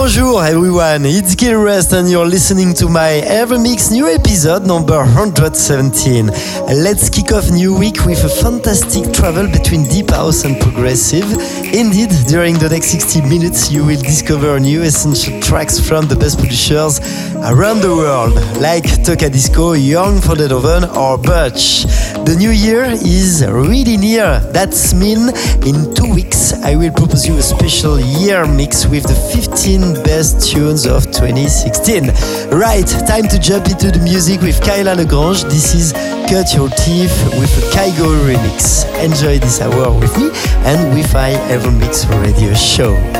Bonjour everyone, it's Gil Everest and you're listening to my Evermix new episode number 117. Let's kick off new week with a fantastic travel between deep house and progressive. Indeed, during the next 60 minutes you will discover new essential tracks from the best producers around the world, like Tocadisco, Young for the Oven or Butch. The new year is really near. That's mean in two weeks I will propose you a special year mix with the 15 best tunes of 2016. Right, time to jump into the music with Kyla La Grange. This is Cut Your Teeth with a Kygo remix. Enjoy this hour with me and with my Evermix radio show.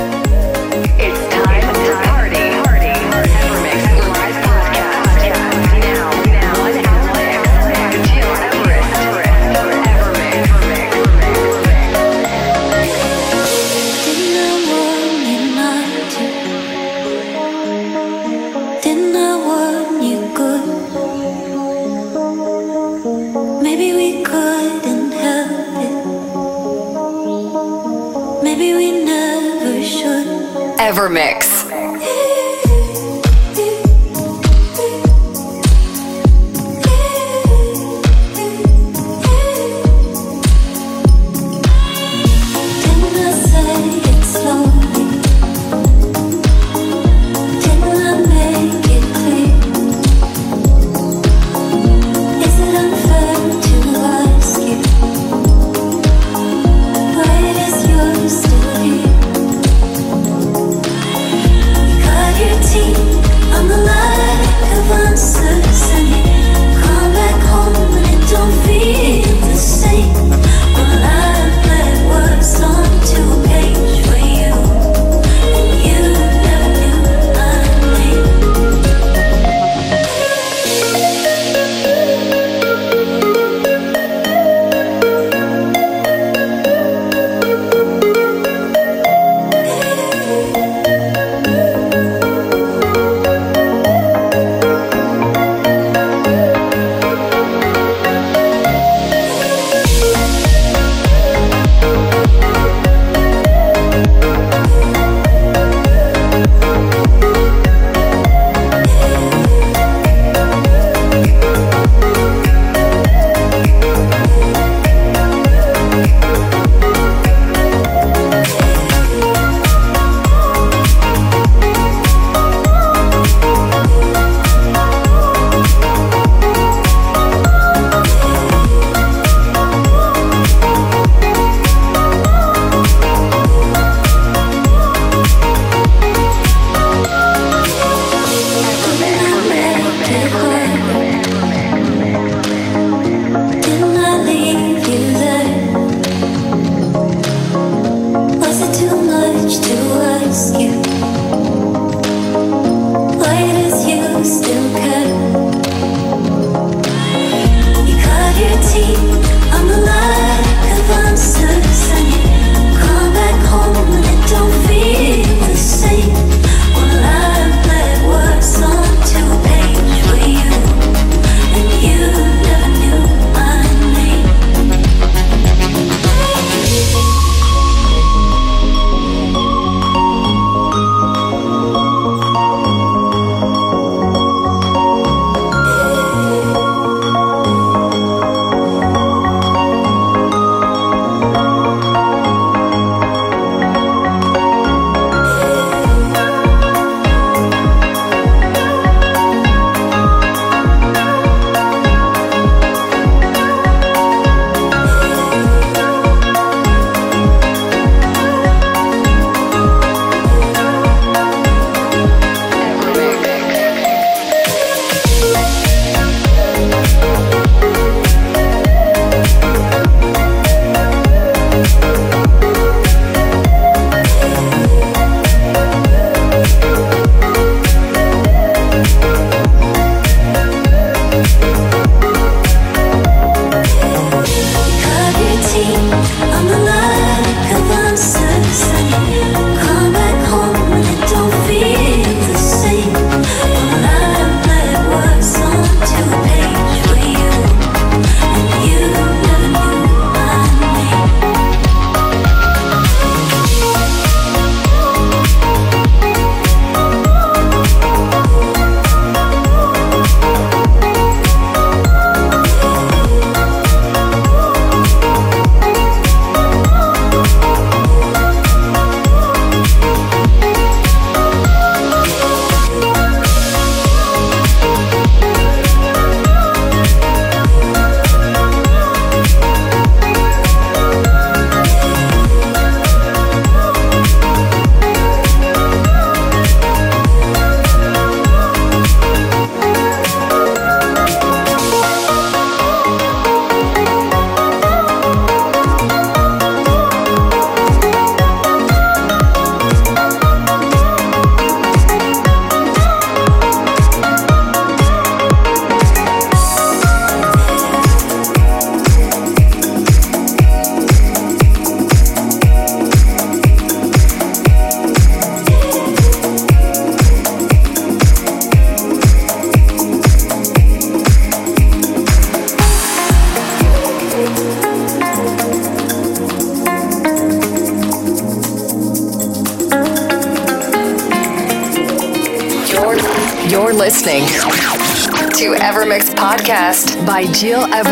Podcast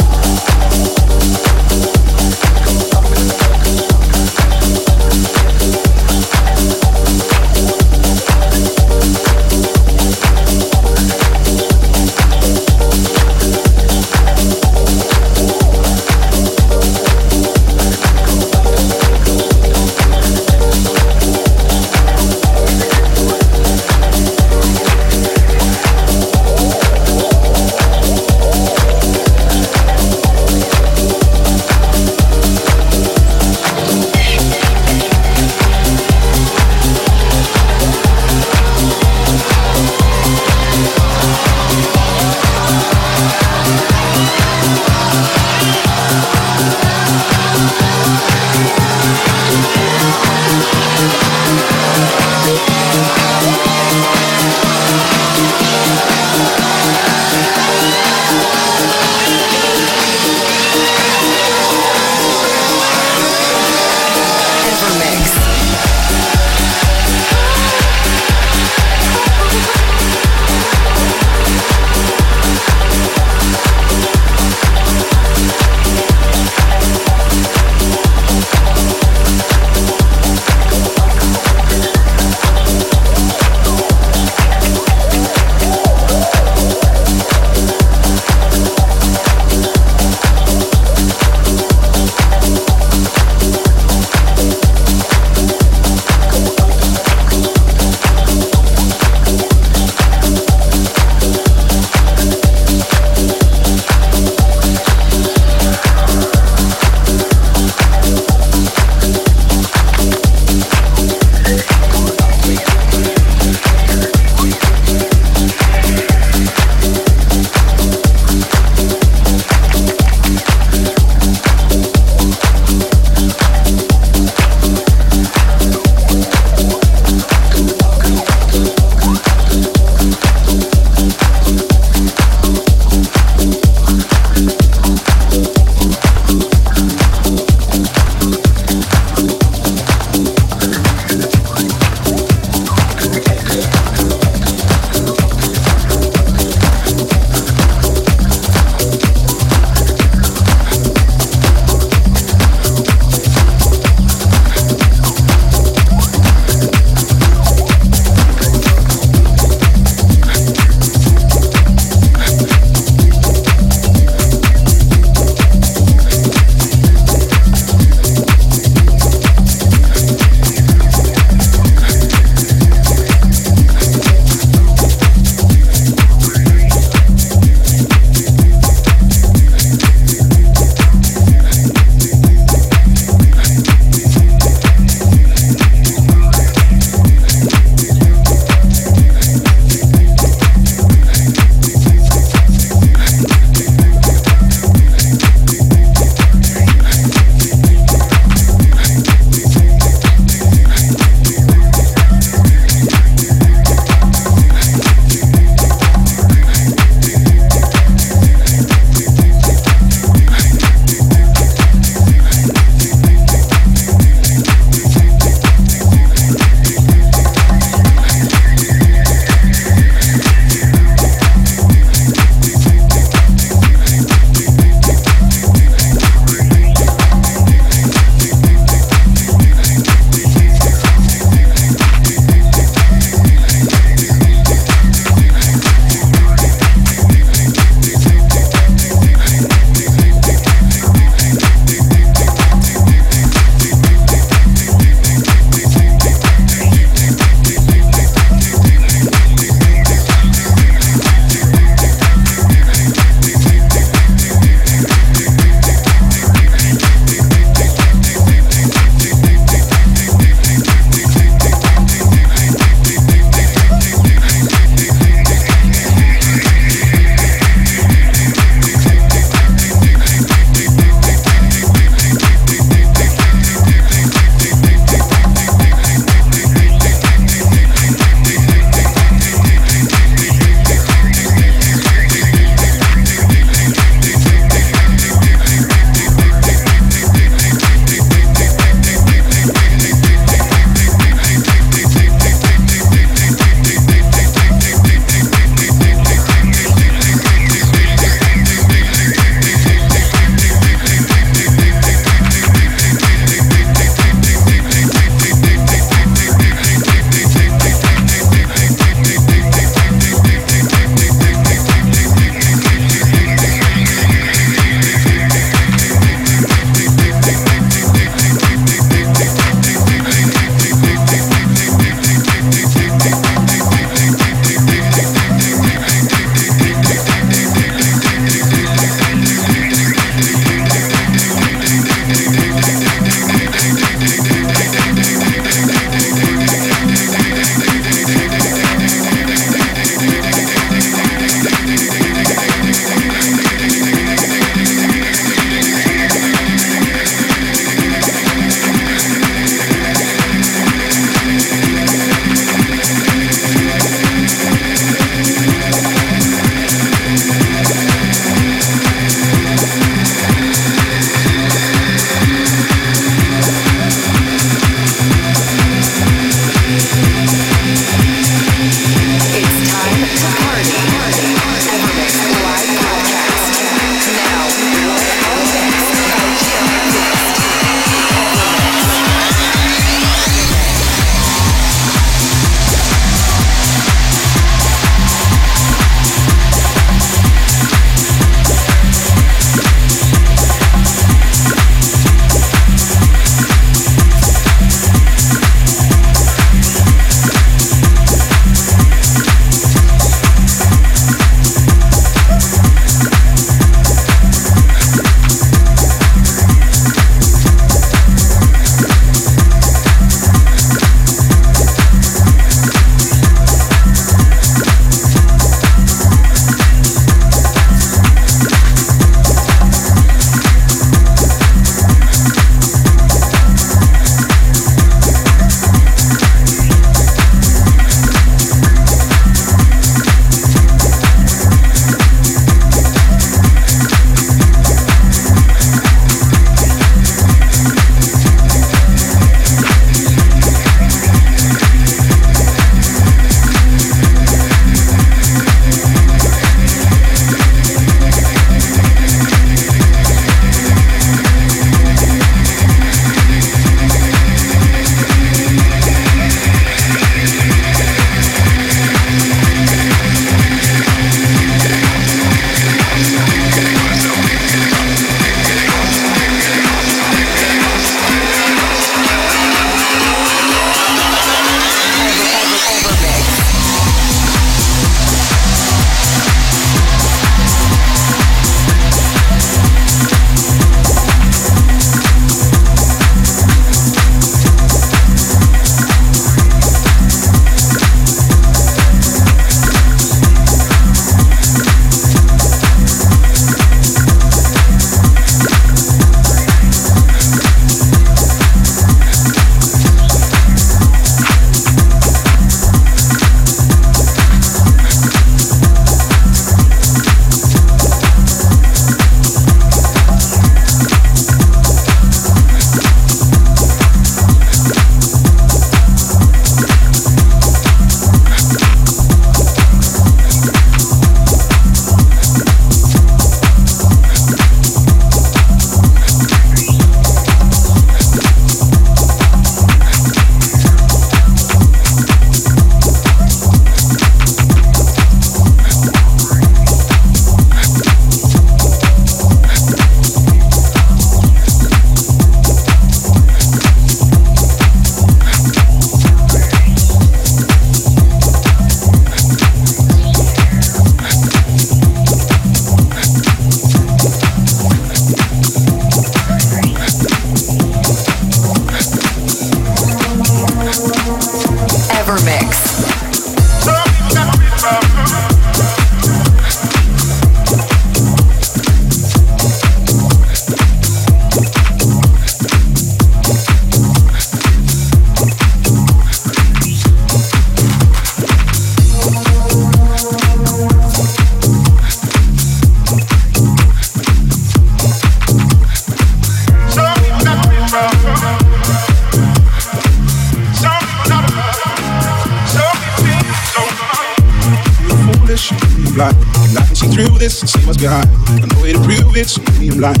and see what's behind. No way to prove it, so maybe I'm blind.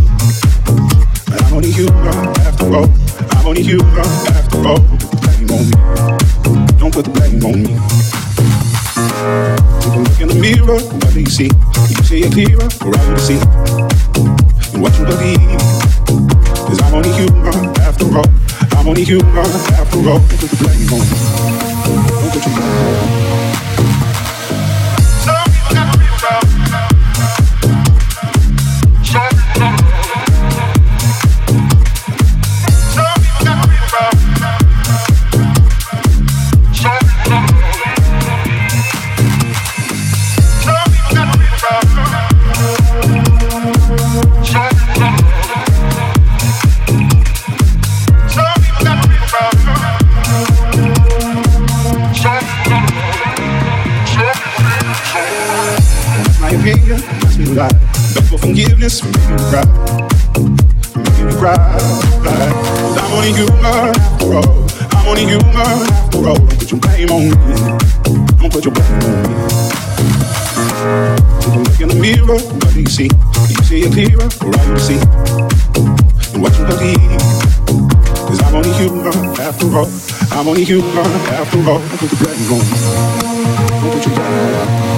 But I'm only human after all. I'm only human after all. Blame on me. Don't put the blame on me. Take a look in the mirror, what do you see? You see it clearer, or I to see? And what you believe. Cause I'm only human after all. I'm only human after all. Don't put the blame on me. Don't put your blame on me. See? You see it clearer, you see? And what you believe. Cause I'm only human after all. I'm only human after all. Put the blame on.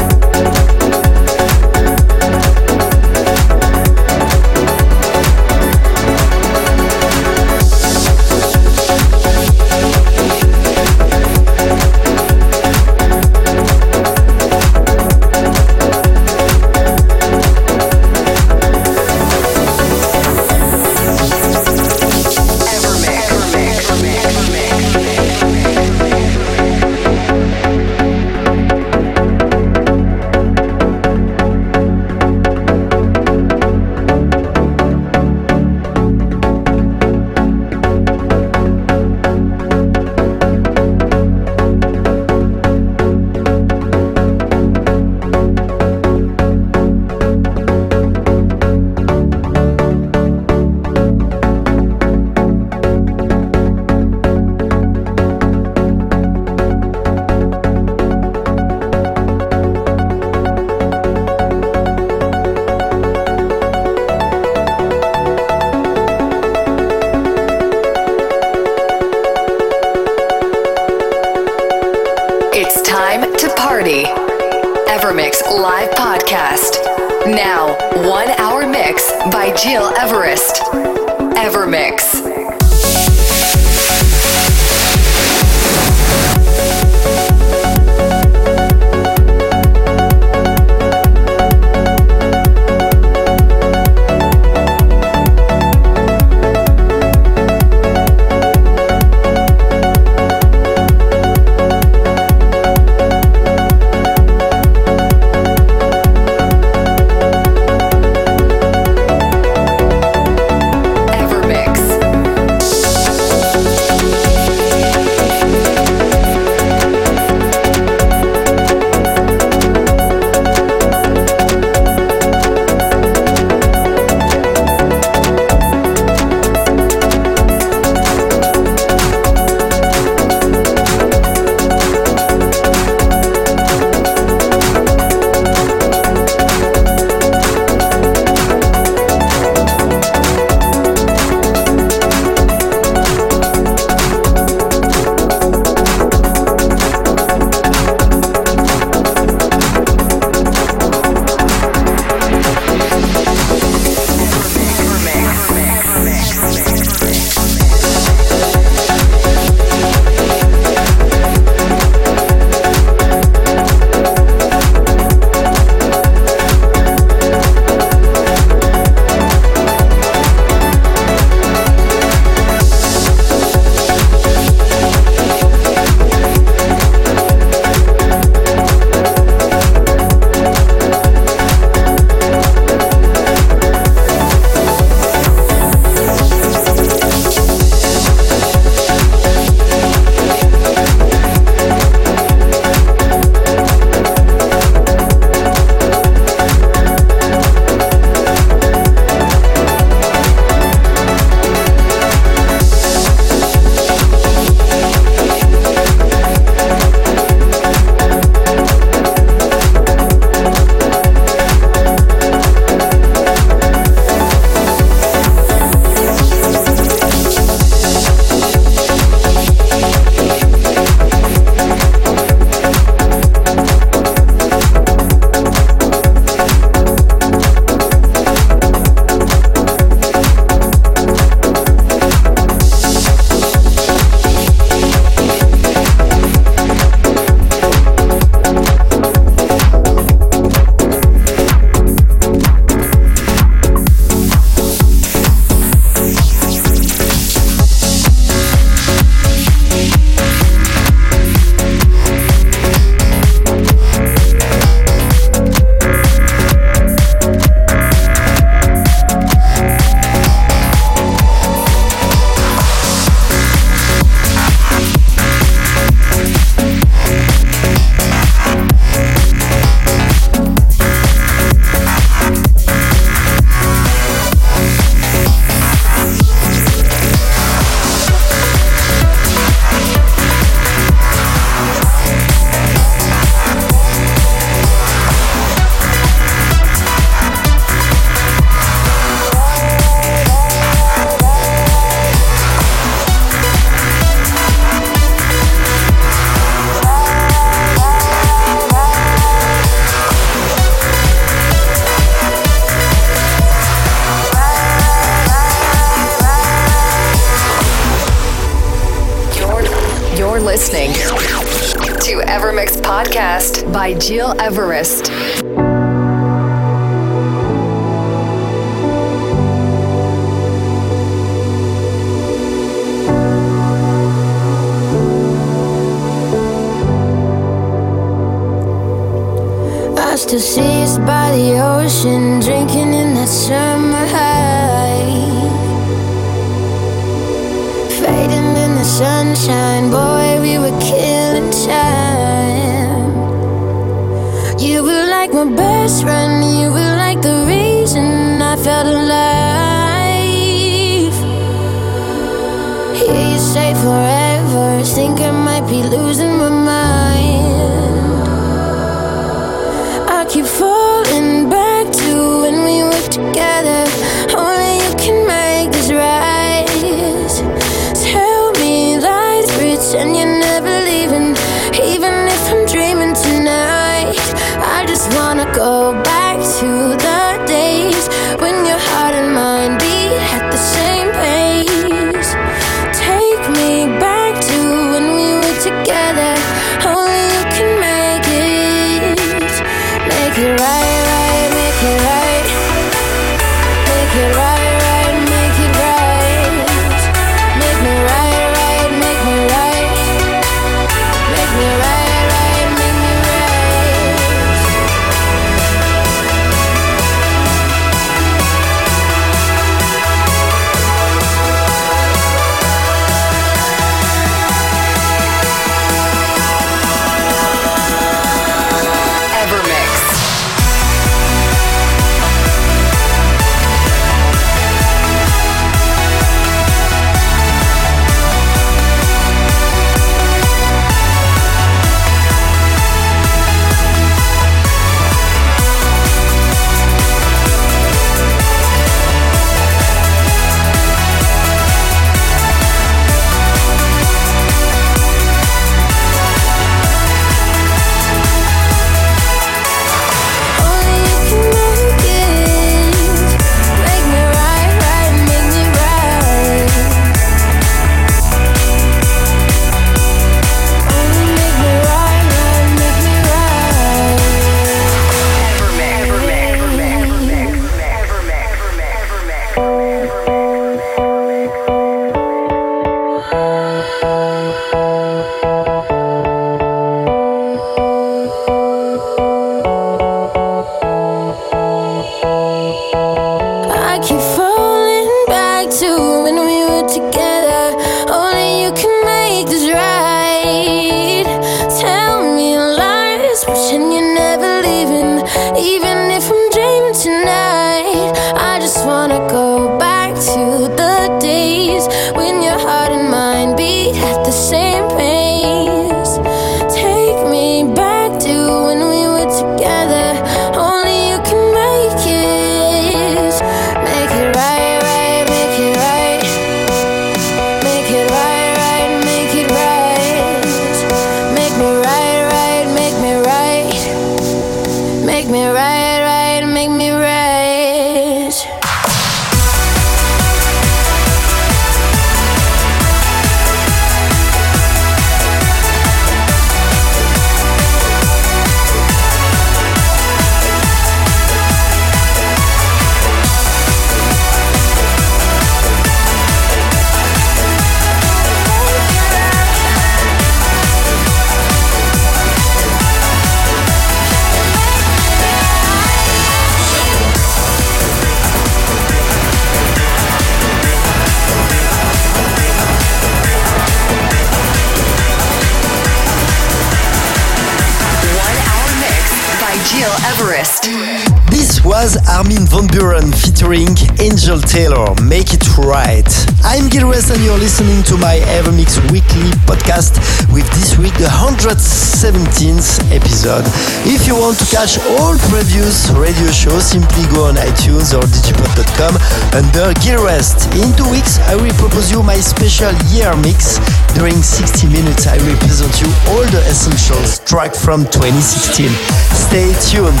Episode. If you want to catch all previous radio shows, simply go on iTunes or digipod.com under Gil Everest. In two weeks, I will propose you my special year mix. During 60 minutes, I will present you all the essentials track from 2016. Stay tuned.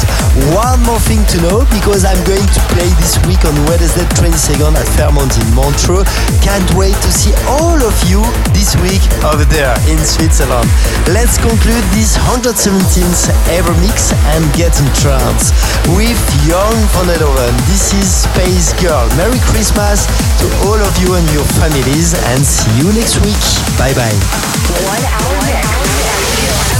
One more thing to know because I'm going to play this week on Wednesday 22nd at Fairmont in Montreux. Can't wait to see all of you this week over there in Switzerland. Let's conclude this 117th EverMix and get in trance with Young Van Eindhoven. This is Space Girl. Merry Christmas to all of you and your families and see you next week. Bye bye. One hour.